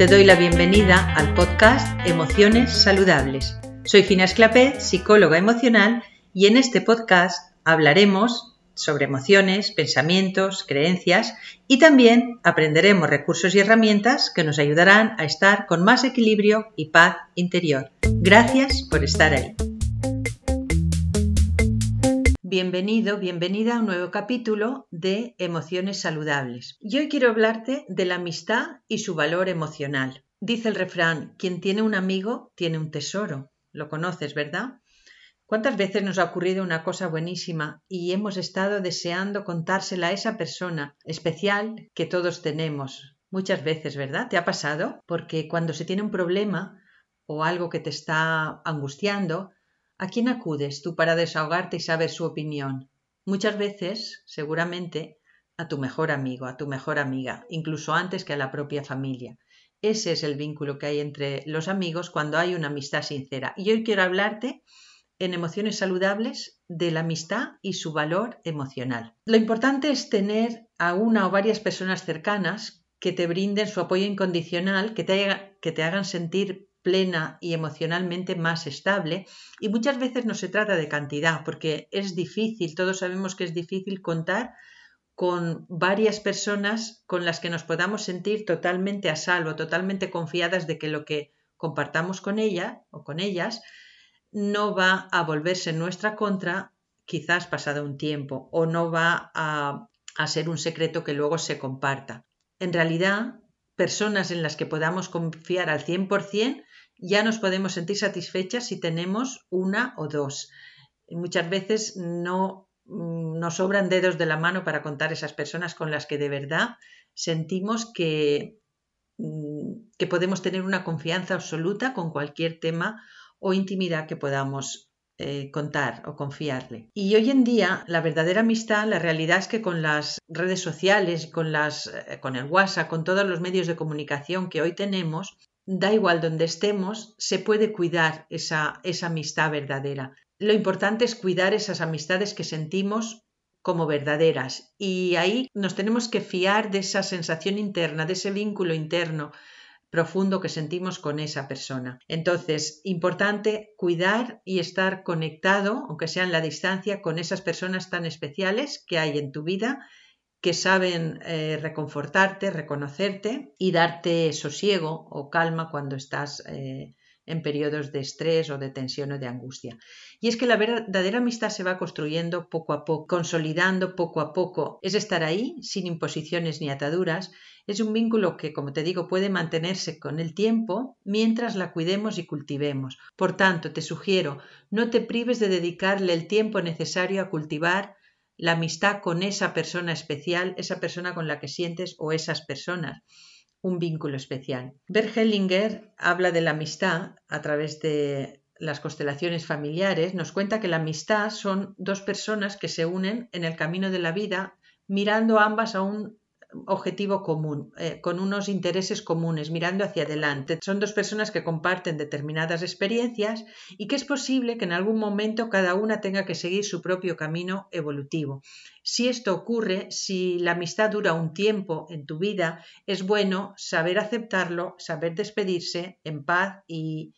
Te doy la bienvenida al podcast Emociones Saludables. Soy Fina Esclapé, psicóloga emocional, y en este podcast hablaremos sobre emociones, pensamientos, creencias y también aprenderemos recursos y herramientas que nos ayudarán a estar con más equilibrio y paz interior. Gracias por estar ahí. Bienvenido, bienvenida a un nuevo capítulo de Emociones Saludables. Y hoy quiero hablarte de la amistad y su valor emocional. Dice el refrán, quien tiene un amigo tiene un tesoro. Lo conoces, ¿verdad? ¿Cuántas veces nos ha ocurrido una cosa buenísima y hemos estado deseando contársela a esa persona especial que todos tenemos? Muchas veces, ¿verdad? ¿Te ha pasado? Porque cuando se tiene un problema o algo que te está angustiando, ¿A quién acudes tú para desahogarte y saber su opinión? Muchas veces, seguramente, a tu mejor amigo, a tu mejor amiga, incluso antes que a la propia familia. Ese es el vínculo que hay entre los amigos cuando hay una amistad sincera. Y hoy quiero hablarte en emociones saludables de la amistad y su valor emocional. Lo importante es tener a una o varias personas cercanas que te brinden su apoyo incondicional, que te, que te hagan sentir plena y emocionalmente más estable. Y muchas veces no se trata de cantidad, porque es difícil, todos sabemos que es difícil contar con varias personas con las que nos podamos sentir totalmente a salvo, totalmente confiadas de que lo que compartamos con ella o con ellas no va a volverse en nuestra contra quizás pasado un tiempo o no va a, a ser un secreto que luego se comparta. En realidad, personas en las que podamos confiar al 100% ya nos podemos sentir satisfechas si tenemos una o dos. muchas veces no mm, nos sobran dedos de la mano para contar esas personas con las que de verdad sentimos que, mm, que podemos tener una confianza absoluta con cualquier tema o intimidad que podamos eh, contar o confiarle. Y hoy en día la verdadera amistad, la realidad es que con las redes sociales, con, las, eh, con el WhatsApp, con todos los medios de comunicación que hoy tenemos, da igual donde estemos, se puede cuidar esa, esa amistad verdadera. Lo importante es cuidar esas amistades que sentimos como verdaderas y ahí nos tenemos que fiar de esa sensación interna, de ese vínculo interno profundo que sentimos con esa persona. Entonces, importante cuidar y estar conectado, aunque sea en la distancia, con esas personas tan especiales que hay en tu vida que saben eh, reconfortarte, reconocerte y darte sosiego o calma cuando estás eh, en periodos de estrés o de tensión o de angustia. Y es que la verdadera amistad se va construyendo poco a poco, consolidando poco a poco. Es estar ahí sin imposiciones ni ataduras. Es un vínculo que, como te digo, puede mantenerse con el tiempo mientras la cuidemos y cultivemos. Por tanto, te sugiero, no te prives de dedicarle el tiempo necesario a cultivar la amistad con esa persona especial, esa persona con la que sientes o esas personas un vínculo especial. Bert Hellinger habla de la amistad a través de las constelaciones familiares, nos cuenta que la amistad son dos personas que se unen en el camino de la vida mirando ambas a un objetivo común, eh, con unos intereses comunes, mirando hacia adelante. Son dos personas que comparten determinadas experiencias y que es posible que en algún momento cada una tenga que seguir su propio camino evolutivo. Si esto ocurre, si la amistad dura un tiempo en tu vida, es bueno saber aceptarlo, saber despedirse en paz y,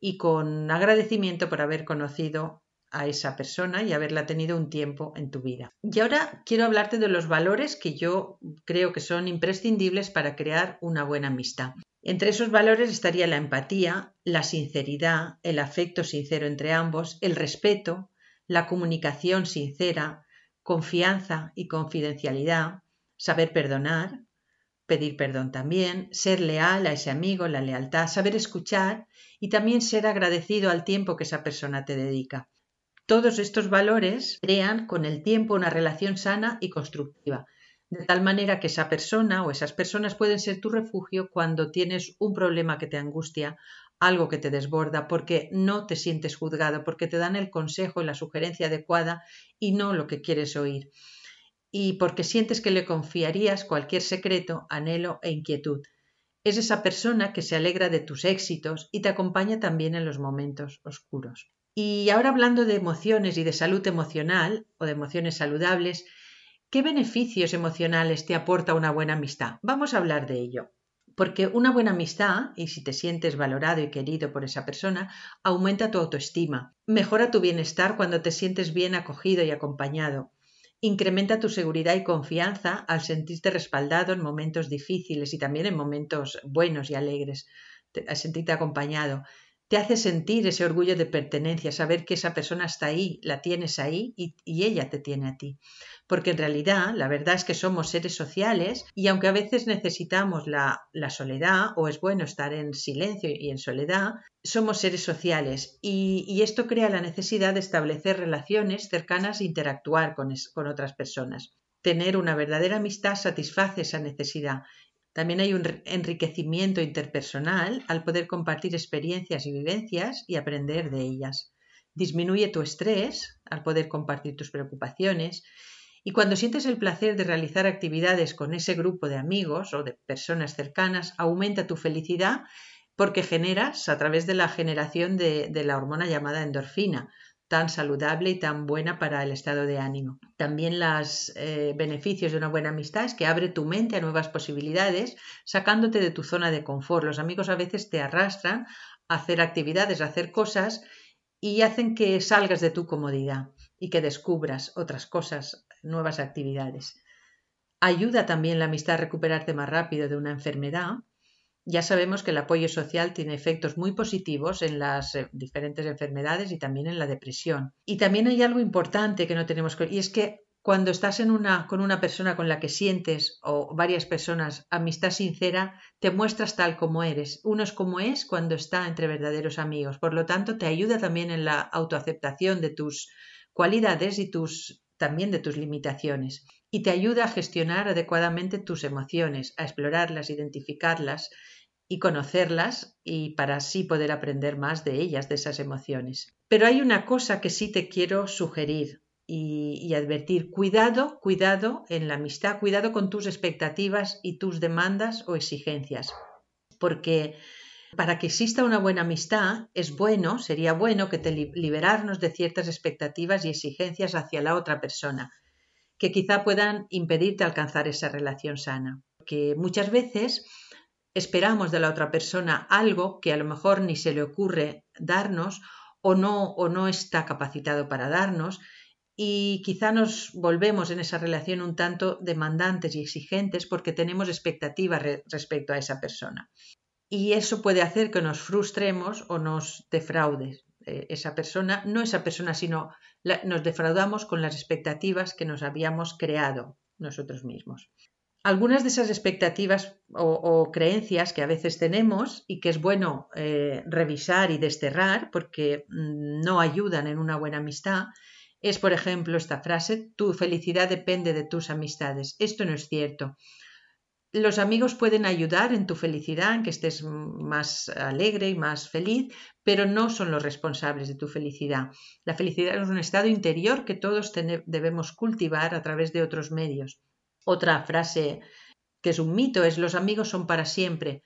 y con agradecimiento por haber conocido a esa persona y haberla tenido un tiempo en tu vida. Y ahora quiero hablarte de los valores que yo creo que son imprescindibles para crear una buena amistad. Entre esos valores estaría la empatía, la sinceridad, el afecto sincero entre ambos, el respeto, la comunicación sincera, confianza y confidencialidad, saber perdonar, pedir perdón también, ser leal a ese amigo, la lealtad, saber escuchar y también ser agradecido al tiempo que esa persona te dedica. Todos estos valores crean con el tiempo una relación sana y constructiva, de tal manera que esa persona o esas personas pueden ser tu refugio cuando tienes un problema que te angustia, algo que te desborda, porque no te sientes juzgado, porque te dan el consejo y la sugerencia adecuada y no lo que quieres oír, y porque sientes que le confiarías cualquier secreto, anhelo e inquietud. Es esa persona que se alegra de tus éxitos y te acompaña también en los momentos oscuros. Y ahora hablando de emociones y de salud emocional o de emociones saludables, ¿qué beneficios emocionales te aporta una buena amistad? Vamos a hablar de ello. Porque una buena amistad, y si te sientes valorado y querido por esa persona, aumenta tu autoestima, mejora tu bienestar cuando te sientes bien acogido y acompañado, incrementa tu seguridad y confianza al sentirte respaldado en momentos difíciles y también en momentos buenos y alegres, al sentirte acompañado te hace sentir ese orgullo de pertenencia, saber que esa persona está ahí, la tienes ahí y, ella te tiene a ti. Porque en realidad la verdad es que somos seres sociales y aunque a veces necesitamos la, soledad o es bueno estar en silencio y en soledad, somos seres sociales y, esto crea la necesidad de establecer relaciones cercanas e interactuar con, con otras personas. Tener una verdadera amistad satisface esa necesidad también hay un enriquecimiento interpersonal al poder compartir experiencias y vivencias y aprender de ellas. Disminuye tu estrés al poder compartir tus preocupaciones y cuando sientes el placer de realizar actividades con ese grupo de amigos o de personas cercanas, aumenta tu felicidad porque generas a través de la generación de, la hormona llamada endorfina, tan saludable y tan buena para el estado de ánimo. También los eh, beneficios de una buena amistad es que abre tu mente a nuevas posibilidades, sacándote de tu zona de confort. Los amigos a veces te arrastran a hacer actividades, a hacer cosas y hacen que salgas de tu comodidad y que descubras otras cosas, nuevas actividades. Ayuda también la amistad a recuperarte más rápido de una enfermedad ya sabemos que el apoyo social tiene efectos muy positivos en las eh, diferentes enfermedades y también en la depresión. Y también hay algo importante que no tenemos que... Y es que cuando estás en una, con una persona con la que sientes o varias personas amistad sincera, te muestras tal como eres. Uno es como es cuando está entre verdaderos amigos. Por lo tanto, te ayuda también en la autoaceptación de tus cualidades y tus, también de tus limitaciones. Y te ayuda a gestionar adecuadamente tus emociones, a explorarlas, identificarlas y conocerlas y para así poder aprender más de ellas, de esas emociones. Pero hay una cosa que sí te quiero sugerir y, advertir. Cuidado, cuidado en la amistad, cuidado con tus expectativas y tus demandas o exigencias. Porque para que exista una buena amistad es bueno, sería bueno que te liberarnos de ciertas expectativas y exigencias hacia la otra persona, que quizá puedan impedirte alcanzar esa relación sana. Que muchas veces esperamos de la otra persona algo que a lo mejor ni se le ocurre darnos o no, o no está capacitado para darnos y quizá nos volvemos en esa relación un tanto demandantes y exigentes porque tenemos expectativas respecto a esa persona. Y eso puede hacer que nos frustremos o nos defraude eh, esa persona, no esa persona, sino nos defraudamos con las expectativas que nos habíamos creado nosotros mismos algunas de esas expectativas o, creencias que a veces tenemos y que es bueno eh, revisar y desterrar porque mm, no ayudan en una buena amistad es, por ejemplo, esta frase, tu felicidad depende de tus amistades. Esto no es cierto. Los amigos pueden ayudar en tu felicidad, en que estés más alegre y más feliz, pero no son los responsables de tu felicidad. La felicidad es un estado interior que todos debemos cultivar a través de otros medios. Otra frase que es un mito es los amigos son para siempre.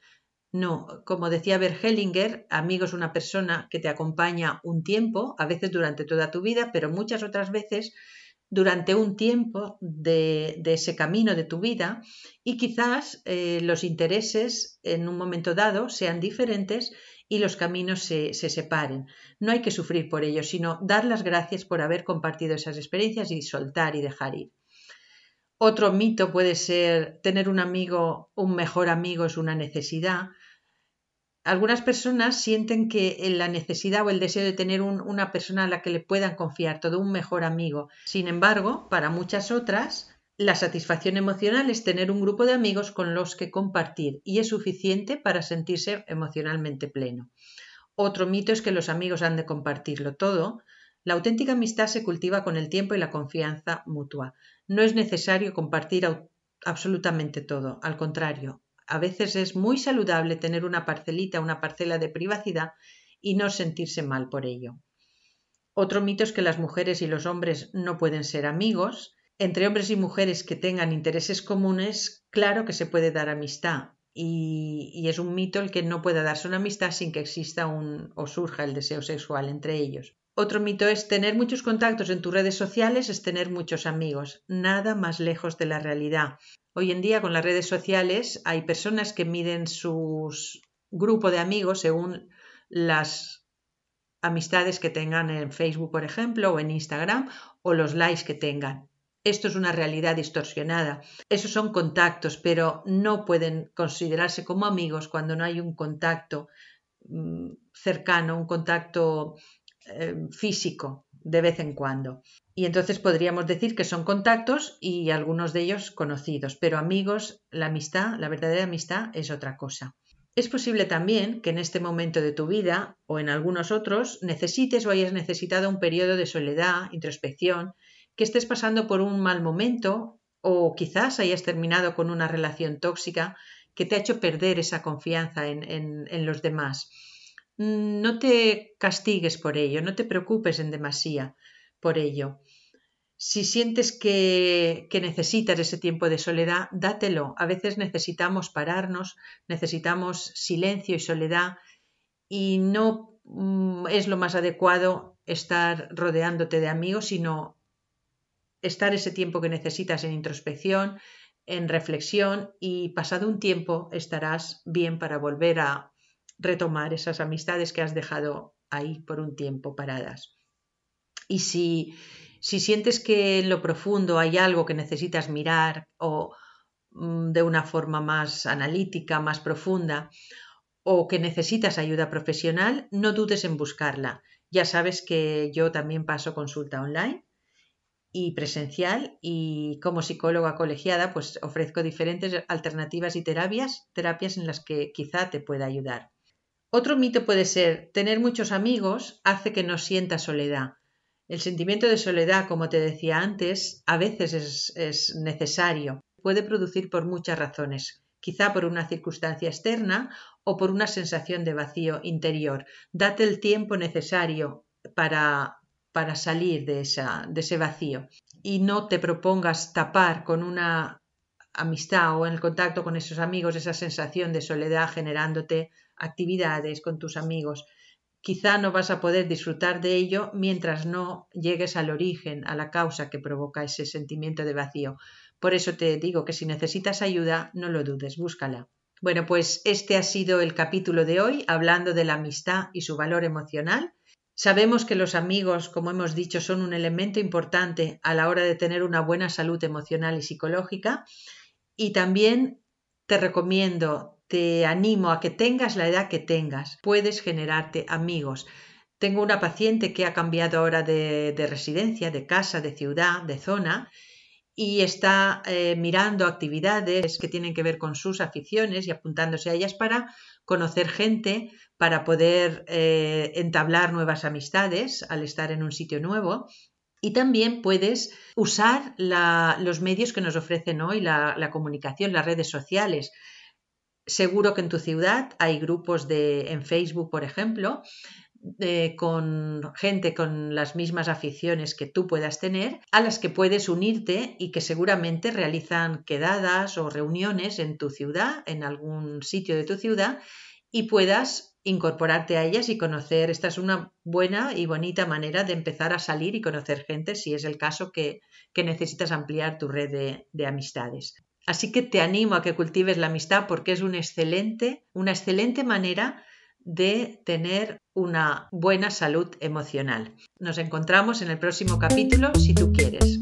No, como decía Bert Hellinger, amigo es una persona que te acompaña un tiempo, a veces durante toda tu vida, pero muchas otras veces durante un tiempo de, ese camino de tu vida y quizás eh, los intereses en un momento dado sean diferentes y los caminos se, se, separen. No hay que sufrir por ello, sino dar las gracias por haber compartido esas experiencias y soltar y dejar ir. Otro mito puede ser tener un amigo, un mejor amigo es una necesidad. Algunas personas sienten que la necesidad o el deseo de tener una persona a la que le puedan confiar, todo un mejor amigo. Sin embargo, para muchas otras, la satisfacción emocional es tener un grupo de amigos con los que compartir y es suficiente para sentirse emocionalmente pleno. Otro mito es que los amigos han de compartirlo todo. La auténtica amistad se cultiva con el tiempo y la confianza mutua. No es necesario compartir absolutamente todo, al contrario, a veces es muy saludable tener una parcelita, una parcela de privacidad y no sentirse mal por ello. Otro mito es que las mujeres y los hombres no pueden ser amigos. Entre hombres y mujeres que tengan intereses comunes, claro que se puede dar amistad. Y, es un mito el que no pueda darse una amistad sin que exista un o surja el deseo sexual entre ellos. Otro mito es tener muchos contactos en tus redes sociales es tener muchos amigos. Nada más lejos de la realidad. Hoy en día con las redes sociales hay personas que miden su grupo de amigos según las amistades que tengan en Facebook, por ejemplo, o en Instagram, o los likes que tengan. Esto es una realidad distorsionada. Esos son contactos, pero no pueden considerarse como amigos cuando no hay un contacto mm, cercano, un contacto eh, físico de vez en cuando. Y entonces podríamos decir que son contactos y algunos de ellos conocidos, pero amigos, la amistad, la verdadera amistad es otra cosa. Es posible también que en este momento de tu vida o en algunos otros necesites o hayas necesitado un periodo de soledad, introspección, que estés pasando por un mal momento o quizás hayas terminado con una relación tóxica que te ha hecho perder esa confianza en, los demás. Mm, no te castigues por ello, no te preocupes en demasía por ello. Si sientes que, que, necesitas ese tiempo de soledad, dátelo. A veces necesitamos pararnos, necesitamos silencio y soledad y no mm, es lo más adecuado estar rodeándote de amigos, sino estar ese tiempo que necesitas en introspección, en reflexión y pasado un tiempo estarás bien para volver a retomar esas amistades que has dejado ahí por un tiempo paradas. Y si, si sientes que en lo profundo hay algo que necesitas mirar o mm, de una forma más analítica, más profunda, o que necesitas ayuda profesional, no dudes en buscarla. Ya sabes que yo también paso consulta online y presencial y como psicóloga colegiada pues ofrezco diferentes alternativas y terapias, terapias en las que quizá te pueda ayudar. Otro mito puede ser tener muchos amigos hace que no sientas soledad. El sentimiento de soledad, como te decía antes, a veces es, es necesario. Puede producir por muchas razones, quizá por una circunstancia externa o por una sensación de vacío interior. Date el tiempo necesario para para salir de, esa, de ese vacío y no te propongas tapar con una amistad o en el contacto con esos amigos esa sensación de soledad generándote actividades con tus amigos. Quizá no vas a poder disfrutar de ello mientras no llegues al origen, a la causa que provoca ese sentimiento de vacío. Por eso te digo que si necesitas ayuda, no lo dudes, búscala. Bueno, pues este ha sido el capítulo de hoy hablando de la amistad y su valor emocional. Sabemos que los amigos, como hemos dicho, son un elemento importante a la hora de tener una buena salud emocional y psicológica y también te recomiendo, te animo a que tengas la edad que tengas, puedes generarte amigos. Tengo una paciente que ha cambiado ahora de, residencia, de casa, de ciudad, de zona y está eh, mirando actividades que tienen que ver con sus aficiones y apuntándose a ellas para conocer gente, para poder eh, entablar nuevas amistades al estar en un sitio nuevo. Y también puedes usar los medios que nos ofrecen hoy la, comunicación, las redes sociales. Seguro que en tu ciudad hay grupos de, en Facebook, por ejemplo, con gente con las mismas aficiones que tú puedas tener, a las que puedes unirte y que seguramente realizan quedadas o reuniones en tu ciudad, en algún sitio de tu ciudad, y puedas incorporarte a ellas y conocer. Esta es una buena y bonita manera de empezar a salir y conocer gente si es el caso que, necesitas ampliar tu red de, de, amistades. Así que te animo a que cultives la amistad porque es un excelente, una excelente manera de tener una buena salud emocional. Nos encontramos en el próximo capítulo si tú quieres.